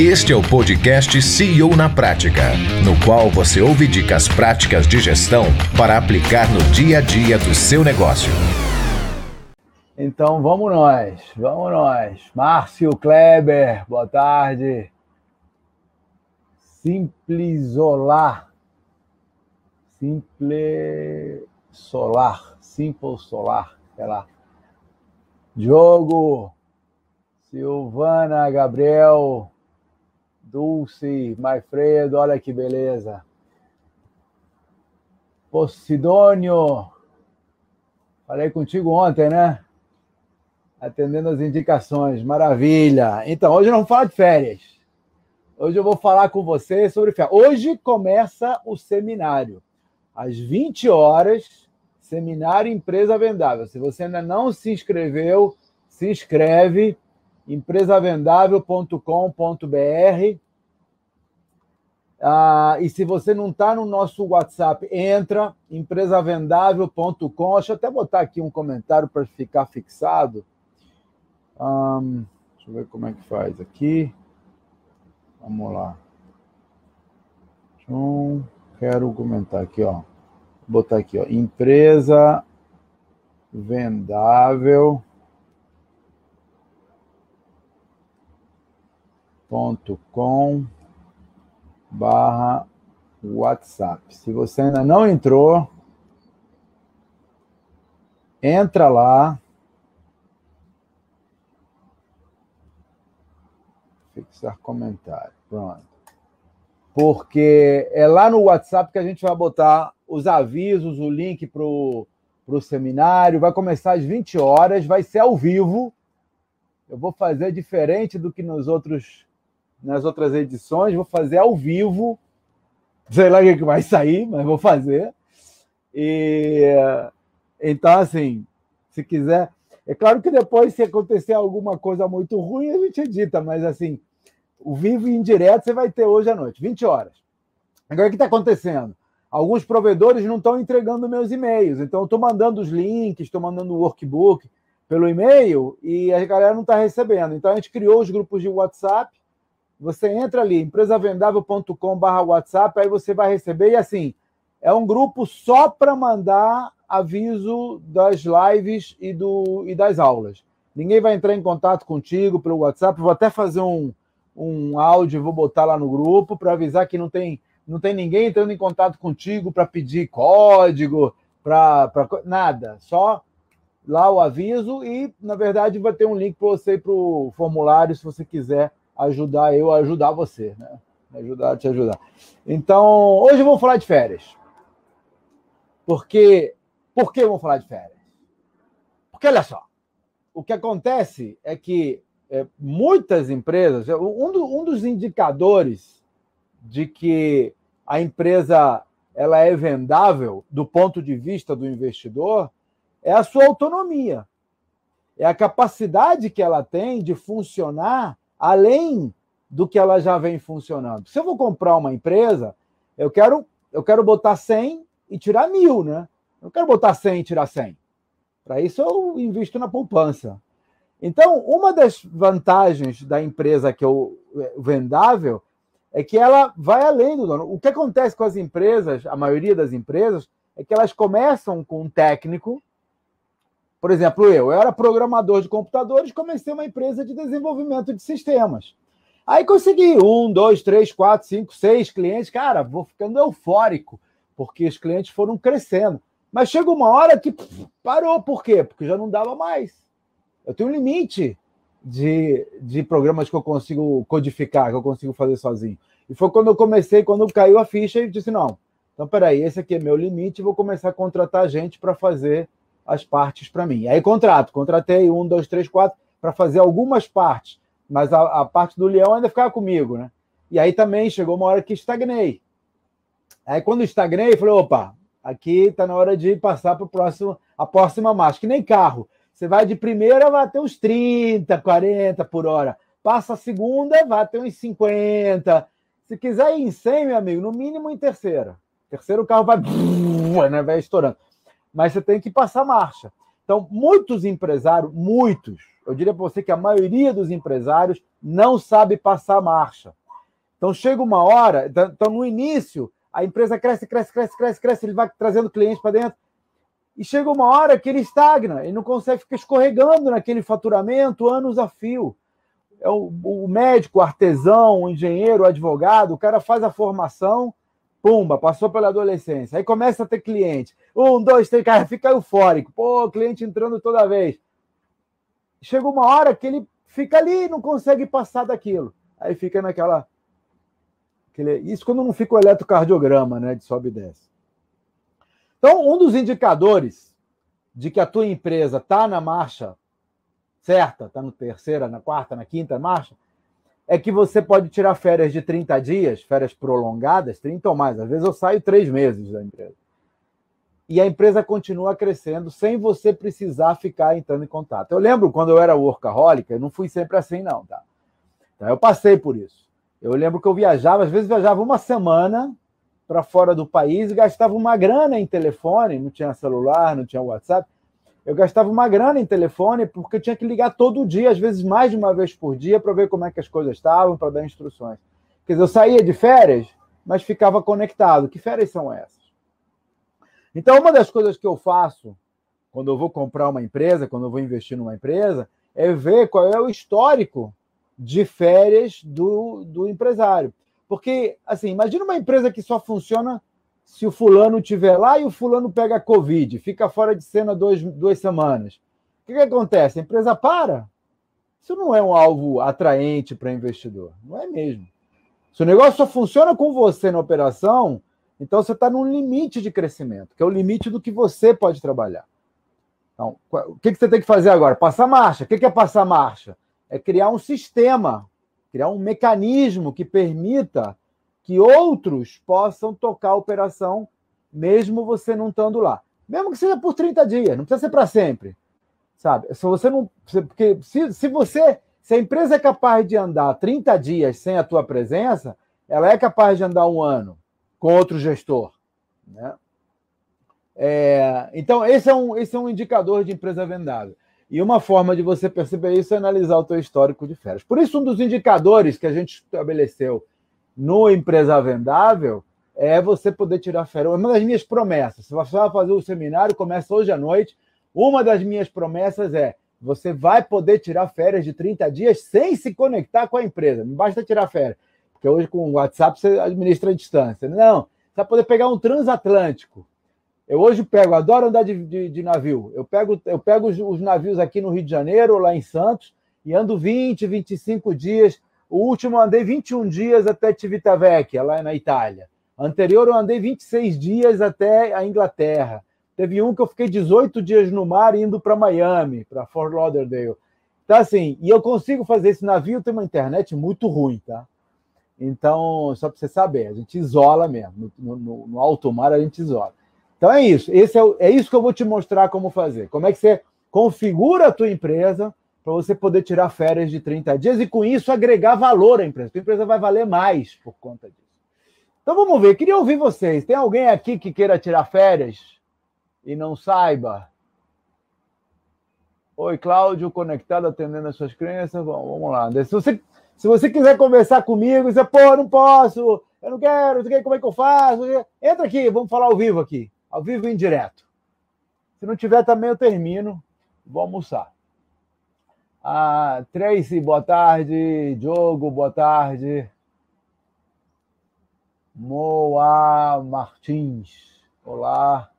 Este é o podcast CEO na Prática, no qual você ouve dicas práticas de gestão para aplicar no dia a dia do seu negócio. Então vamos nós, vamos nós. Márcio Kleber, boa tarde. Simples Solar. Simple Solar. Simple Solar. Sei lá. Diogo, Silvana, Gabriel, Dulce, Maifredo, olha que beleza. Posidônio, falei contigo ontem, né? Atendendo as indicações, maravilha. Então, hoje não vamos falar de férias. Hoje eu vou falar com você sobre férias. Hoje começa o seminário. Às 20 horas, seminário Empresa Vendável. Se você ainda não se inscreveu, se inscreve empresavendável.com.br. Ah, e se você não está no nosso WhatsApp, entra empresavendável.com. Deixa eu até botar aqui um comentário para ficar fixado. Um, deixa eu ver como é que faz aqui. Vamos lá. Então, quero comentar aqui, ó. Vou botar aqui, ó. Empresa vendável com barra WhatsApp. Se você ainda não entrou, entra lá. Fixar comentário. Pronto. Porque é lá no WhatsApp que a gente vai botar os avisos, o link para o seminário. Vai começar às 20 horas, vai ser ao vivo. Eu vou fazer diferente do que nos outros nas outras edições, vou fazer ao vivo. Sei lá o que vai sair, mas vou fazer. E então, assim, se quiser. É claro que depois, se acontecer alguma coisa muito ruim, a gente edita, mas assim, o vivo e indireto você vai ter hoje à noite, 20 horas. Agora, o que está acontecendo? Alguns provedores não estão entregando meus e-mails, então estou mandando os links, estou mandando o workbook pelo e-mail e a galera não está recebendo. Então a gente criou os grupos de WhatsApp você entra ali, empresavendável.com.br WhatsApp, aí você vai receber, e assim, é um grupo só para mandar aviso das lives e, do, e das aulas. Ninguém vai entrar em contato contigo pelo WhatsApp. Vou até fazer um, um áudio, vou botar lá no grupo para avisar que não tem, não tem ninguém entrando em contato contigo para pedir código, para nada. Só lá o aviso e, na verdade, vai ter um link para você ir para o formulário se você quiser ajudar eu a ajudar você, né? Ajudar a te ajudar. Então, hoje vamos falar de férias. Porque, por que vamos falar de férias? Porque, olha só, o que acontece é que é, muitas empresas, um, do, um dos indicadores de que a empresa ela é vendável do ponto de vista do investidor é a sua autonomia. É a capacidade que ela tem de funcionar além do que ela já vem funcionando. Se eu vou comprar uma empresa, eu quero, eu quero botar 100 e tirar mil, né? Eu não quero botar 100 e tirar 100. Para isso eu invisto na poupança. Então, uma das vantagens da empresa que eu é, vendável é que ela vai além do dono. O que acontece com as empresas, a maioria das empresas, é que elas começam com um técnico por exemplo, eu, eu era programador de computadores, comecei uma empresa de desenvolvimento de sistemas. Aí consegui um, dois, três, quatro, cinco, seis clientes. Cara, vou ficando eufórico, porque os clientes foram crescendo. Mas chega uma hora que parou. Por quê? Porque já não dava mais. Eu tenho um limite de, de programas que eu consigo codificar, que eu consigo fazer sozinho. E foi quando eu comecei, quando caiu a ficha, e disse: não, então peraí, esse aqui é meu limite, vou começar a contratar gente para fazer as partes para mim. Aí contrato, contratei um, dois, três, quatro para fazer algumas partes, mas a, a, parte do leão ainda ficava comigo, né? E aí também chegou uma hora que estagnei. Aí quando estagnei, falei, opa, aqui está na hora de passar para próximo, a próxima marcha, que nem carro. Você vai de primeira, vai até uns 30, 40 por hora. Passa a segunda, vai até uns 50. Se quiser ir em 100, meu amigo, no mínimo em terceira. Terceiro carro vai, né, vai estourando mas você tem que passar marcha. Então, muitos empresários, muitos, eu diria para você que a maioria dos empresários não sabe passar marcha. Então chega uma hora, então, então no início, a empresa cresce, cresce, cresce, cresce, cresce, ele vai trazendo clientes para dentro. E chega uma hora que ele estagna, ele não consegue ficar escorregando naquele faturamento anos a fio. É o, o médico, o artesão, o engenheiro, o advogado, o cara faz a formação, pumba, passou pela adolescência. Aí começa a ter cliente. Um, dois, três, cara, fica eufórico. Pô, cliente entrando toda vez. Chega uma hora que ele fica ali, não consegue passar daquilo. Aí fica naquela. Aquele, isso quando não fica o eletrocardiograma, né? De sobe e desce. Então, um dos indicadores de que a tua empresa está na marcha certa, está na terceira, na quarta, na quinta marcha, é que você pode tirar férias de 30 dias, férias prolongadas, 30 ou mais. Às vezes eu saio três meses da empresa. E a empresa continua crescendo sem você precisar ficar entrando em contato. Eu lembro quando eu era workaholic, eu não fui sempre assim, não, tá? Então, eu passei por isso. Eu lembro que eu viajava, às vezes viajava uma semana para fora do país e gastava uma grana em telefone, não tinha celular, não tinha WhatsApp. Eu gastava uma grana em telefone porque eu tinha que ligar todo dia, às vezes mais de uma vez por dia, para ver como é que as coisas estavam, para dar instruções. Quer dizer, eu saía de férias, mas ficava conectado. Que férias são essas? Então, uma das coisas que eu faço quando eu vou comprar uma empresa, quando eu vou investir numa empresa, é ver qual é o histórico de férias do, do empresário. Porque, assim, imagina uma empresa que só funciona se o fulano estiver lá e o fulano pega Covid, fica fora de cena dois, duas semanas. O que, que acontece? A empresa para. Isso não é um alvo atraente para investidor. Não é mesmo. Se o negócio só funciona com você na operação, então você está num limite de crescimento, que é o limite do que você pode trabalhar. Então, o que, que você tem que fazer agora? Passar marcha. O que é passar marcha? É criar um sistema criar um mecanismo que permita que outros possam tocar a operação, mesmo você não estando lá. Mesmo que seja por 30 dias, não precisa ser para sempre. Sabe? Se você não. Porque se, se você. Se a empresa é capaz de andar 30 dias sem a tua presença, ela é capaz de andar um ano com outro gestor. Né? É, então, esse é, um, esse é um indicador de empresa vendável. E uma forma de você perceber isso é analisar o teu histórico de férias. Por isso, um dos indicadores que a gente estabeleceu no Empresa Vendável é você poder tirar férias. Uma das minhas promessas, se você vai fazer o seminário, começa hoje à noite. Uma das minhas promessas é você vai poder tirar férias de 30 dias sem se conectar com a empresa. Não basta tirar férias, porque hoje com o WhatsApp você administra a distância. Não, você vai poder pegar um transatlântico eu hoje pego, adoro andar de, de, de navio. Eu pego, eu pego os, os, navios aqui no Rio de Janeiro, lá em Santos, e ando 20, 25 dias. O último eu andei 21 dias até Civitavecchia, lá na Itália. Anterior eu andei 26 dias até a Inglaterra. Teve um que eu fiquei 18 dias no mar indo para Miami, para Fort Lauderdale. Então, assim, e eu consigo fazer esse navio, tem uma internet muito ruim, tá? Então, só para você saber, a gente isola mesmo. No, no, no alto mar a gente isola. Então é isso. Esse é, é isso que eu vou te mostrar como fazer. Como é que você configura a tua empresa para você poder tirar férias de 30 dias e com isso agregar valor à empresa. A empresa vai valer mais por conta disso. Então vamos ver. Queria ouvir vocês. Tem alguém aqui que queira tirar férias e não saiba? Oi, Cláudio, conectado, atendendo as suas crenças. Bom, vamos lá. Se você, se você quiser conversar comigo, você, pô, não posso, eu não quero, não sei como é que eu faço. Entra aqui, vamos falar ao vivo aqui ao vivo e indireto. Se não tiver, também eu termino. Vou almoçar. Ah, Tracy, boa tarde. Diogo, boa tarde. Moa Martins, olá.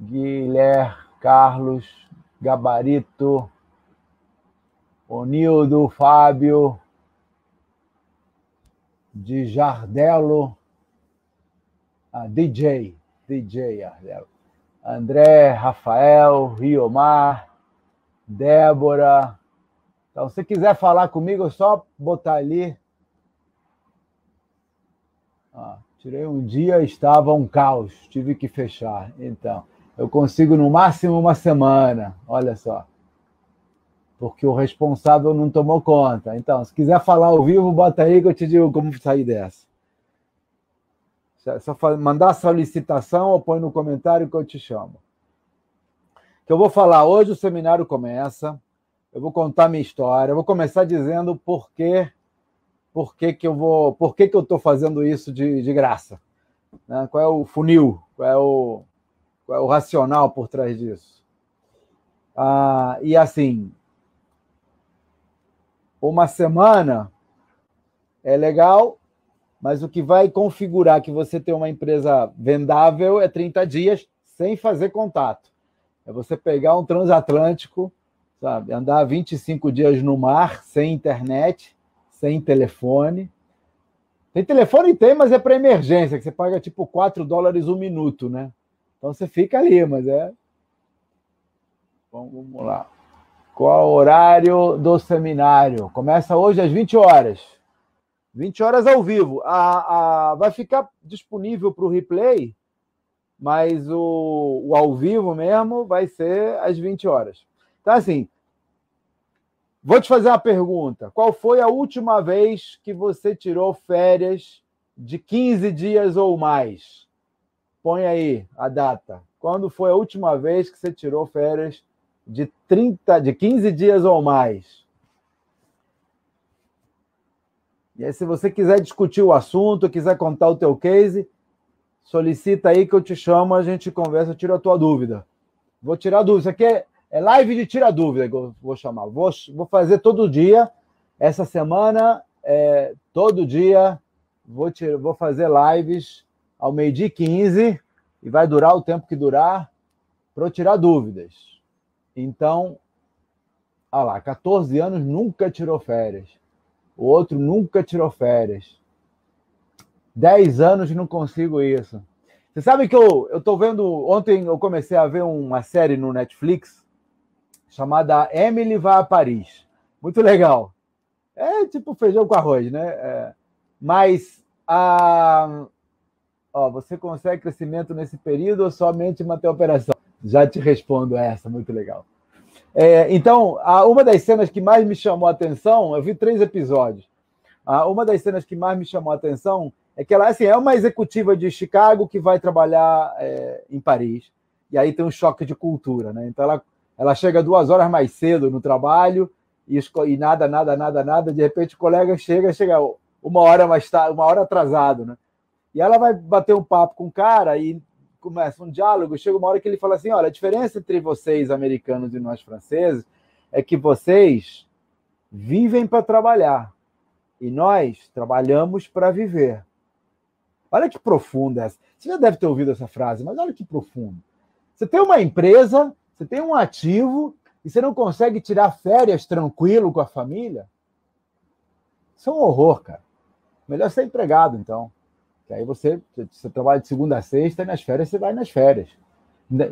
Guilherme Carlos, Gabarito, Onildo, Fábio, de Jardelo, ah, DJ, DJ Ardel. André, Rafael, Riomar, Débora. Então, se quiser falar comigo, é só botar ali. Ah, tirei um dia, estava um caos, tive que fechar. Então, eu consigo no máximo uma semana, olha só. Porque o responsável não tomou conta. Então, se quiser falar ao vivo, bota aí que eu te digo como sair dessa. Só mandar solicitação ou põe no comentário que eu te chamo. Que eu vou falar hoje, o seminário começa. eu vou contar minha história, eu vou começar dizendo por que, por que, que eu vou, por que, que eu estou fazendo isso de, de graça. Né? Qual é o funil, qual é o, qual é o racional por trás disso. Ah, e assim, uma semana é legal, mas o que vai configurar que você tem uma empresa vendável é 30 dias sem fazer contato. É você pegar um transatlântico, sabe, andar 25 dias no mar, sem internet, sem telefone. Tem telefone tem, mas é para emergência, que você paga tipo 4 dólares um minuto, né? Então você fica ali, mas é. Vamos lá. Qual o horário do seminário? Começa hoje às 20 horas. 20 horas ao vivo. A, a, vai ficar disponível para o replay, mas o, o ao vivo mesmo vai ser às 20 horas. Então, assim, vou te fazer uma pergunta. Qual foi a última vez que você tirou férias de 15 dias ou mais? Põe aí a data. Quando foi a última vez que você tirou férias de 30, de 15 dias ou mais? E aí, se você quiser discutir o assunto, quiser contar o teu case, solicita aí que eu te chamo, a gente conversa, eu tiro a tua dúvida. Vou tirar a dúvida. Isso aqui é, é live de tira dúvida que eu vou chamar. Vou, vou fazer todo dia. Essa semana, é, todo dia, vou, vou fazer lives ao meio-dia 15 e vai durar o tempo que durar para eu tirar dúvidas. Então, olha lá, 14 anos nunca tirou férias. O outro nunca tirou férias. 10 anos não consigo isso. Você sabe que eu estou vendo. Ontem eu comecei a ver uma série no Netflix chamada Emily vai a Paris. Muito legal. É tipo feijão com arroz, né? É, mas a, Ó, você consegue crescimento nesse período ou somente manter a operação? Já te respondo essa, muito legal. É, então, uma das cenas que mais me chamou a atenção, eu vi três episódios. uma das cenas que mais me chamou a atenção é que ela assim, é uma executiva de Chicago que vai trabalhar é, em Paris. E aí tem um choque de cultura, né? Então ela, ela chega duas horas mais cedo no trabalho e, e nada, nada, nada, nada. De repente o colega chega, chega uma hora mais tarde, uma hora atrasado, né? E ela vai bater um papo com o cara e começa um diálogo. Chega uma hora que ele fala assim: olha, a diferença entre vocês, americanos, e nós franceses, é que vocês vivem para trabalhar e nós trabalhamos para viver. Olha que profunda essa. Você já deve ter ouvido essa frase, mas olha que profundo. Você tem uma empresa, você tem um ativo e você não consegue tirar férias tranquilo com a família? Isso é um horror, cara. Melhor ser empregado, então. Aí você, você trabalha de segunda a sexta e nas férias você vai nas férias.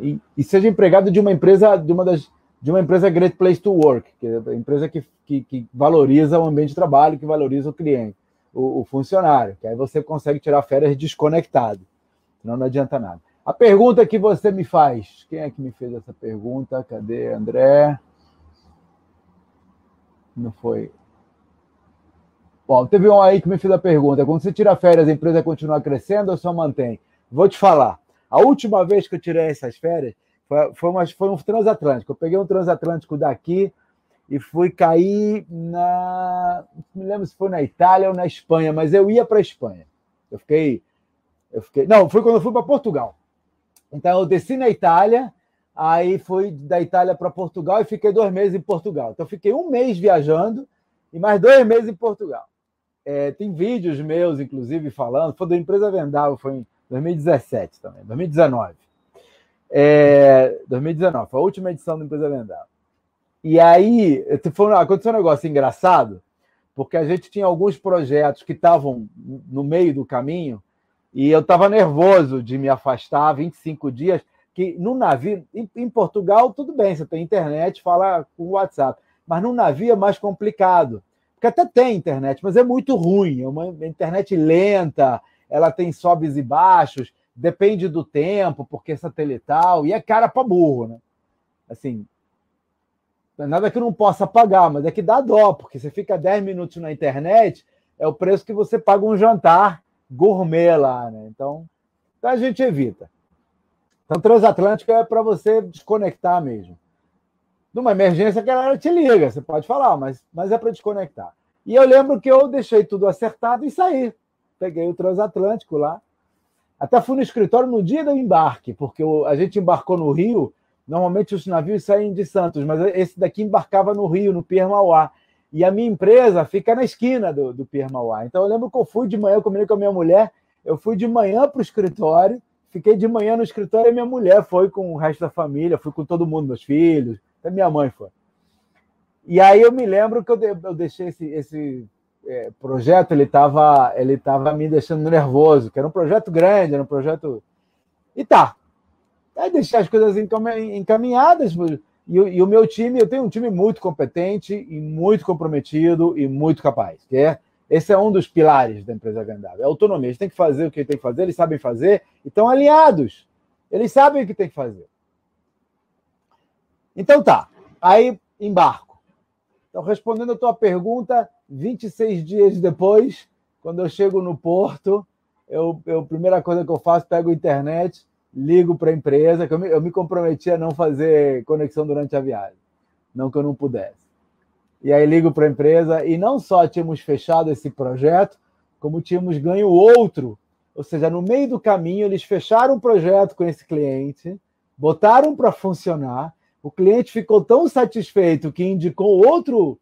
E, e, seja empregado de uma empresa, de uma das de uma empresa Great Place to Work, que é a empresa que, que, que, valoriza o ambiente de trabalho, que valoriza o cliente, o, o, funcionário, que aí você consegue tirar férias desconectado. Senão não adianta nada. A pergunta que você me faz, quem é que me fez essa pergunta? Cadê André? Não foi. Bom, teve um aí que me fez a pergunta: quando você tira férias, a empresa continua crescendo ou só mantém? Vou te falar. A última vez que eu tirei essas férias foi, foi, uma, foi um transatlântico. Eu peguei um transatlântico daqui e fui cair na. Não me lembro se foi na Itália ou na Espanha, mas eu ia para a Espanha. Eu fiquei. Eu fiquei. Não, foi quando eu fui para Portugal. Então eu desci na Itália, aí fui da Itália para Portugal e fiquei dois meses em Portugal. Então fiquei um mês viajando e mais dois meses em Portugal. É, tem vídeos meus, inclusive, falando. Foi da empresa Vendável, foi em 2017 também, 2019. É, 2019, foi a última edição da empresa Vendável. E aí foi, aconteceu um negócio engraçado, porque a gente tinha alguns projetos que estavam no meio do caminho e eu estava nervoso de me afastar 25 dias. Que no navio, em, em Portugal, tudo bem, você tem internet, fala com WhatsApp, mas no navio é mais complicado porque até tem internet, mas é muito ruim, é uma internet lenta, ela tem sobes e baixos, depende do tempo, porque é satelital, e é cara para burro, né? Assim, nada que eu não possa pagar, mas é que dá dó, porque você fica 10 minutos na internet, é o preço que você paga um jantar gourmet lá, né? Então, então a gente evita. Então, transatlântico é para você desconectar mesmo. Numa emergência, a galera te liga, você pode falar, mas, mas é para desconectar. E eu lembro que eu deixei tudo acertado e saí. Peguei o transatlântico lá. Até fui no escritório no dia do embarque, porque a gente embarcou no Rio. Normalmente os navios saem de Santos, mas esse daqui embarcava no Rio, no Pier Mauá. E a minha empresa fica na esquina do, do Pier Mauá. Então eu lembro que eu fui de manhã, eu combinei com a minha mulher, eu fui de manhã para o escritório, fiquei de manhã no escritório e minha mulher foi com o resto da família, fui com todo mundo, meus filhos, até minha mãe foi. E aí eu me lembro que eu, eu deixei esse, esse é, projeto, ele estava ele tava me deixando nervoso, que era um projeto grande, era um projeto. E tá. Aí deixei as coisas encaminhadas, e, e, o meu time, eu tenho um time muito competente e muito comprometido e muito capaz. Que é, esse é um dos pilares da empresa vendável. É autonomia. Eles têm que fazer o que tem que fazer, eles sabem fazer e estão alinhados. Eles sabem o que tem que fazer. Então tá. Aí embarco. Então, respondendo a tua pergunta, 26 dias depois, quando eu chego no porto, eu, eu, a primeira coisa que eu faço, pego a internet, ligo para a empresa, que eu me, eu me comprometi a não fazer conexão durante a viagem, não que eu não pudesse. E aí ligo para a empresa e não só tínhamos fechado esse projeto, como tínhamos ganho outro. Ou seja, no meio do caminho, eles fecharam um projeto com esse cliente, botaram para funcionar, o cliente ficou tão satisfeito que indicou outro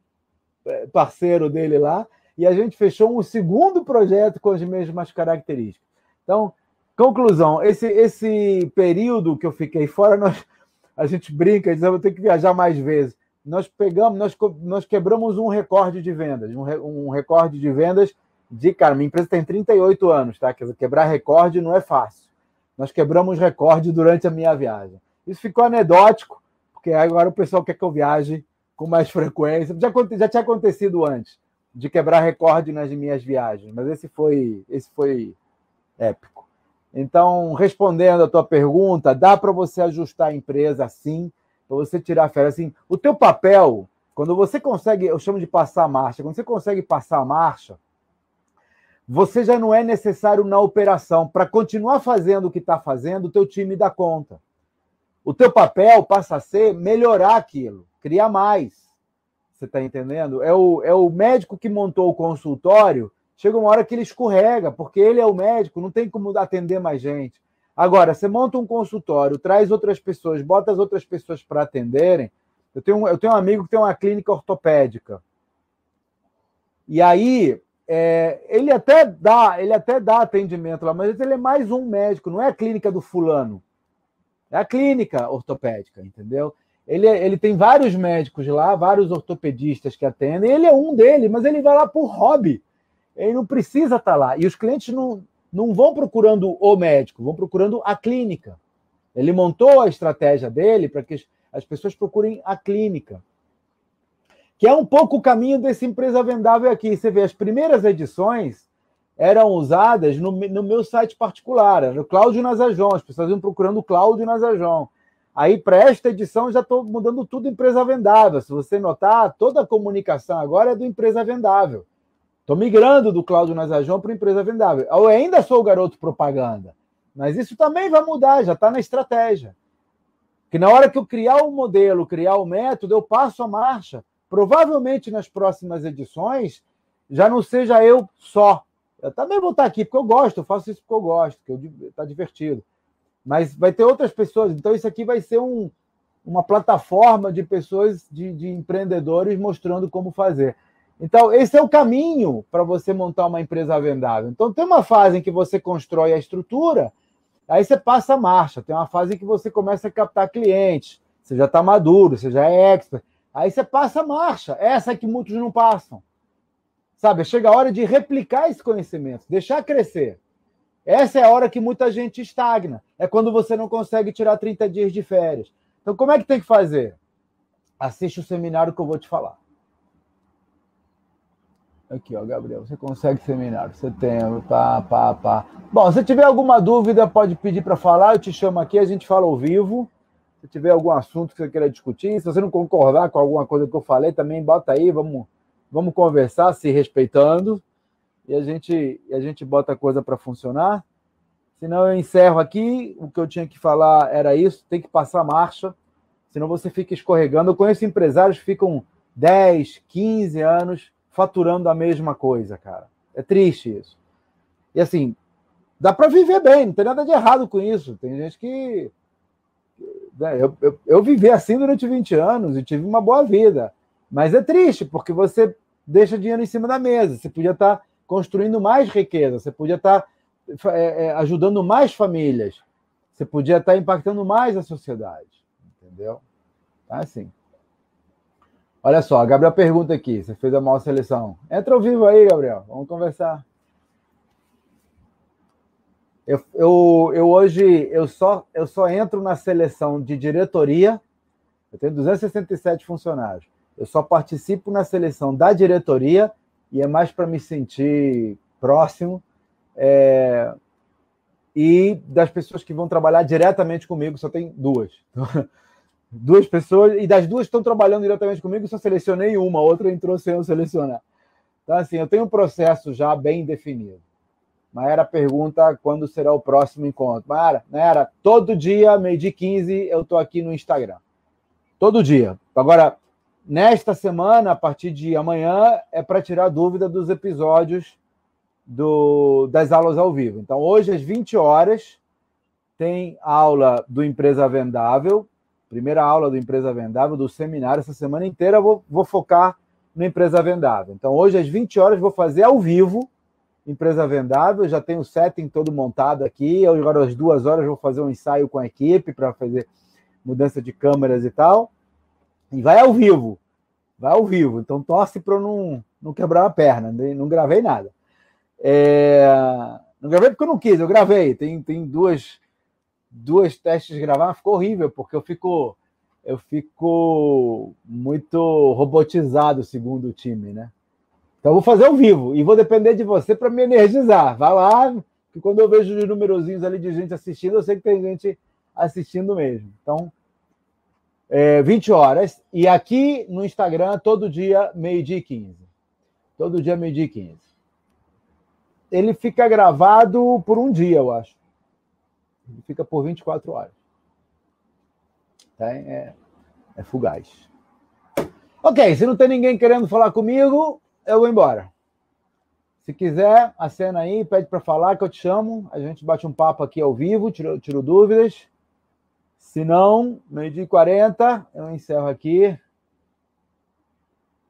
é, parceiro dele lá, e a gente fechou um segundo projeto com as mesmas características. Então, Conclusão, esse, esse período que eu fiquei fora, nós, a gente brinca, diz, eu vou ter que viajar mais vezes. Nós pegamos, nós, nós quebramos um recorde de vendas, um, um recorde de vendas de, cara, minha empresa tem 38 anos, tá? Quebrar recorde não é fácil. Nós quebramos recorde durante a minha viagem. Isso ficou anedótico, porque agora o pessoal quer que eu viaje com mais frequência. Já, já tinha acontecido antes de quebrar recorde nas minhas viagens, mas esse foi, esse foi épico. Então, respondendo a tua pergunta, dá para você ajustar a empresa assim, para você tirar férias assim. O teu papel, quando você consegue, eu chamo de passar a marcha, quando você consegue passar a marcha, você já não é necessário na operação. Para continuar fazendo o que está fazendo, o teu time dá conta. O teu papel passa a ser melhorar aquilo, criar mais. Você está entendendo? É o, é o médico que montou o consultório chega uma hora que ele escorrega, porque ele é o médico, não tem como atender mais gente. Agora, você monta um consultório, traz outras pessoas, bota as outras pessoas para atenderem. Eu tenho, eu tenho um amigo que tem uma clínica ortopédica. E aí, é, ele até dá, ele até dá atendimento lá, mas ele é mais um médico, não é a clínica do fulano. É a clínica ortopédica, entendeu? Ele, é, ele tem vários médicos lá, vários ortopedistas que atendem, ele é um deles, mas ele vai lá por hobby ele não precisa estar tá lá. E os clientes não, não vão procurando o médico, vão procurando a clínica. Ele montou a estratégia dele para que as pessoas procurem a clínica. Que é um pouco o caminho dessa empresa vendável aqui. Você vê, as primeiras edições eram usadas no, no meu site particular, era o Cláudio Nazajon, as pessoas iam procurando o Cláudio Nazajon. Aí, para esta edição, já estou mudando tudo empresa vendável. Se você notar, toda a comunicação agora é do empresa vendável. Estou migrando do Cláudio Nazajon para empresa vendável. Eu ainda sou o garoto propaganda, mas isso também vai mudar, já está na estratégia. Que na hora que eu criar o modelo, criar o método, eu passo a marcha. Provavelmente nas próximas edições já não seja eu só. Eu também vou estar aqui porque eu gosto, eu faço isso porque eu gosto, que está divertido. Mas vai ter outras pessoas. Então, isso aqui vai ser um, uma plataforma de pessoas, de, de empreendedores mostrando como fazer. Então, esse é o caminho para você montar uma empresa vendável. Então, tem uma fase em que você constrói a estrutura, aí você passa a marcha. Tem uma fase em que você começa a captar clientes, você já está maduro, você já é expert. Aí você passa a marcha. Essa é que muitos não passam. Sabe? Chega a hora de replicar esse conhecimento, deixar crescer. Essa é a hora que muita gente estagna. É quando você não consegue tirar 30 dias de férias. Então, como é que tem que fazer? Assiste o seminário que eu vou te falar. Aqui, ó, Gabriel, você consegue seminário, setembro, pá, pá, pá. Bom, se tiver alguma dúvida, pode pedir para falar, eu te chamo aqui, a gente fala ao vivo. Se tiver algum assunto que você queira discutir, se você não concordar com alguma coisa que eu falei, também bota aí, vamos, vamos conversar, se respeitando, e a gente, a gente bota a coisa para funcionar. Senão eu encerro aqui, o que eu tinha que falar era isso, tem que passar marcha, senão você fica escorregando. Eu conheço empresários que ficam 10, 15 anos faturando a mesma coisa, cara. É triste isso. E assim, dá para viver bem, não tem nada de errado com isso. Tem gente que. Né, eu, eu, eu vivi assim durante 20 anos e tive uma boa vida. Mas é triste, porque você deixa dinheiro em cima da mesa. Você podia estar tá construindo mais riqueza, você podia estar tá, é, é, ajudando mais famílias, você podia estar tá impactando mais a sociedade. Entendeu? Tá assim. Olha só, a Gabriel pergunta aqui: você fez a maior seleção. Entra ao vivo aí, Gabriel. Vamos conversar. Eu, eu, eu hoje eu só, eu só entro na seleção de diretoria. Eu tenho 267 funcionários. Eu só participo na seleção da diretoria e é mais para me sentir próximo é, e das pessoas que vão trabalhar diretamente comigo. Só tem duas. duas pessoas e das duas que estão trabalhando diretamente comigo, só selecionei uma, a outra entrou sem eu selecionar. Então assim, eu tenho um processo já bem definido. Maera pergunta quando será o próximo encontro. Maera, Maera todo dia, meio-dia 15, eu estou aqui no Instagram. Todo dia. Agora, nesta semana, a partir de amanhã, é para tirar dúvida dos episódios do, das aulas ao vivo. Então, hoje, às 20 horas, tem aula do Empresa Vendável, primeira aula do Empresa Vendável, do seminário. Essa semana inteira vou, vou focar no Empresa Vendável. Então, hoje, às 20 horas, vou fazer ao vivo empresa vendável, já tenho o setting todo montado aqui. Agora, às duas horas, vou fazer um ensaio com a equipe para fazer mudança de câmeras e tal. E vai ao vivo. Vai ao vivo. Então, torce para eu não, não quebrar a perna. Não gravei nada. É... Não gravei porque eu não quis, eu gravei. Tem, tem duas, duas testes gravar, ficou horrível, porque eu fico, eu fico muito robotizado segundo o time, né? Então, vou fazer ao vivo e vou depender de você para me energizar. Vai lá, que quando eu vejo os numerozinhos ali de gente assistindo, eu sei que tem gente assistindo mesmo. Então, é, 20 horas. E aqui no Instagram, todo dia, meio-dia e 15. Todo dia, meio-dia e 15. Ele fica gravado por um dia, eu acho. Ele fica por 24 horas. Tá? É, é fugaz. Ok, se não tem ninguém querendo falar comigo, eu vou embora. Se quiser, acena aí, pede para falar que eu te chamo. A gente bate um papo aqui ao vivo, tiro, tiro dúvidas. Se não, meio-dia e 40, eu encerro aqui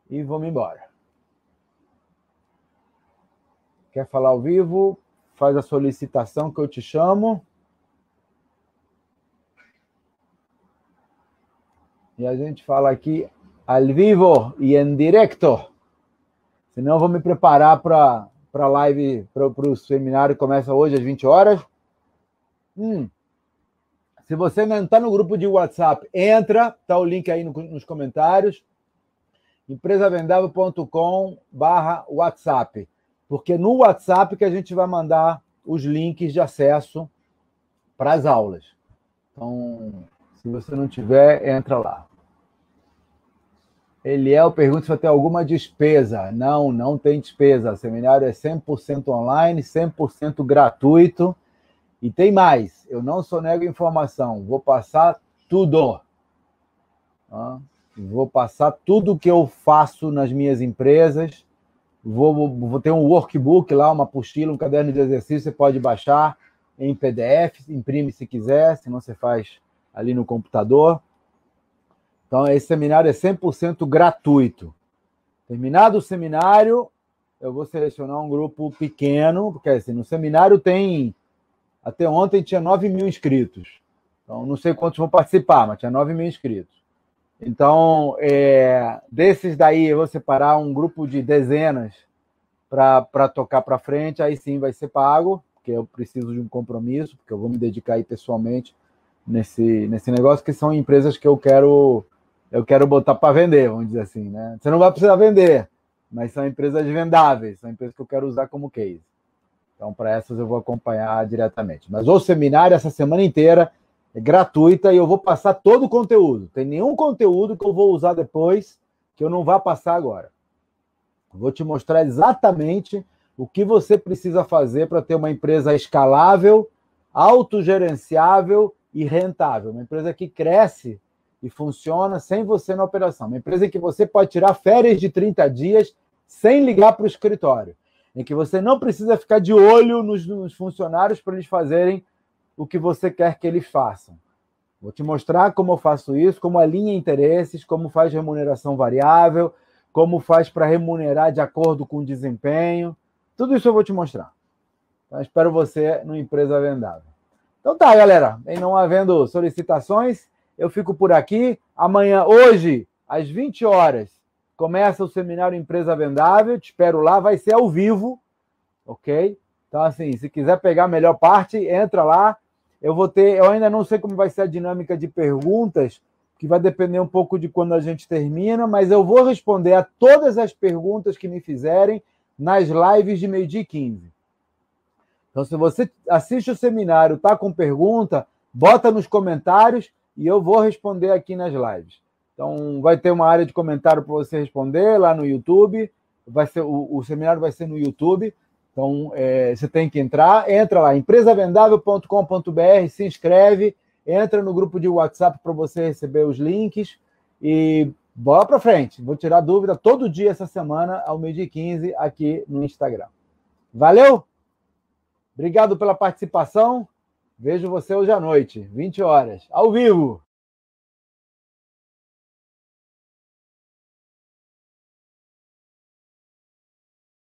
e me embora. Quer falar ao vivo? Faz a solicitação que eu te chamo. E a gente fala aqui ao vivo e em direto. Senão eu vou me preparar para a live, para o seminário que começa hoje às 20 horas. Hum. Se você não está no grupo de WhatsApp, entra, tá o link aí no, nos comentários. empresavendável.com barra WhatsApp. Porque no WhatsApp que a gente vai mandar os links de acesso para as aulas. Então, se você não tiver, entra lá. Eliel pergunta se vai ter alguma despesa. Não, não tem despesa. O seminário é 100% online, 100% gratuito. E tem mais, eu não só nego informação, vou passar tudo. Vou passar tudo que eu faço nas minhas empresas. Vou, vou ter um workbook lá, uma apostila, um caderno de exercício, você pode baixar em PDF, imprime se quiser, senão você faz ali no computador. Então, esse seminário é 100% gratuito. Terminado o seminário, eu vou selecionar um grupo pequeno, porque assim, no seminário tem. Até ontem tinha 9 mil inscritos. Então, não sei quantos vão participar, mas tinha 9 mil inscritos. Então, é, desses daí, eu vou separar um grupo de dezenas para tocar para frente. Aí sim vai ser pago, porque eu preciso de um compromisso, porque eu vou me dedicar aí pessoalmente nesse, nesse negócio, que são empresas que eu quero eu quero botar para vender, vamos dizer assim, né? Você não vai precisar vender, mas são empresas vendáveis, são empresas que eu quero usar como case. Então, para essas eu vou acompanhar diretamente. Mas o seminário, essa semana inteira, é gratuita e eu vou passar todo o conteúdo. Tem nenhum conteúdo que eu vou usar depois que eu não vá passar agora. vou te mostrar exatamente o que você precisa fazer para ter uma empresa escalável, autogerenciável e rentável. Uma empresa que cresce e funciona sem você na operação. Uma empresa em que você pode tirar férias de 30 dias sem ligar para o escritório. Em que você não precisa ficar de olho nos, nos funcionários para eles fazerem o que você quer que eles façam. Vou te mostrar como eu faço isso, como alinha interesses, como faz remuneração variável, como faz para remunerar de acordo com o desempenho. Tudo isso eu vou te mostrar. Então, espero você no Empresa Vendável. Então tá, galera. Em não havendo solicitações, eu fico por aqui. Amanhã, hoje, às 20 horas, começa o seminário Empresa Vendável. Te espero lá, vai ser ao vivo, ok? Então, assim, se quiser pegar a melhor parte, entra lá. Eu vou ter, eu ainda não sei como vai ser a dinâmica de perguntas, que vai depender um pouco de quando a gente termina, mas eu vou responder a todas as perguntas que me fizerem nas lives de meio-dia e 15. Então, se você assiste o seminário, tá com pergunta, bota nos comentários e eu vou responder aqui nas lives. Então, vai ter uma área de comentário para você responder lá no YouTube. Vai ser, o, o seminário vai ser no YouTube. Então, é, você tem que entrar. Entra lá, empresavendável.com.br, se inscreve, entra no grupo de WhatsApp para você receber os links e bola para frente. Vou tirar dúvida todo dia essa semana, ao meio-dia 15, aqui no Instagram. Valeu? Obrigado pela participação. Vejo você hoje à noite, 20 horas, ao vivo.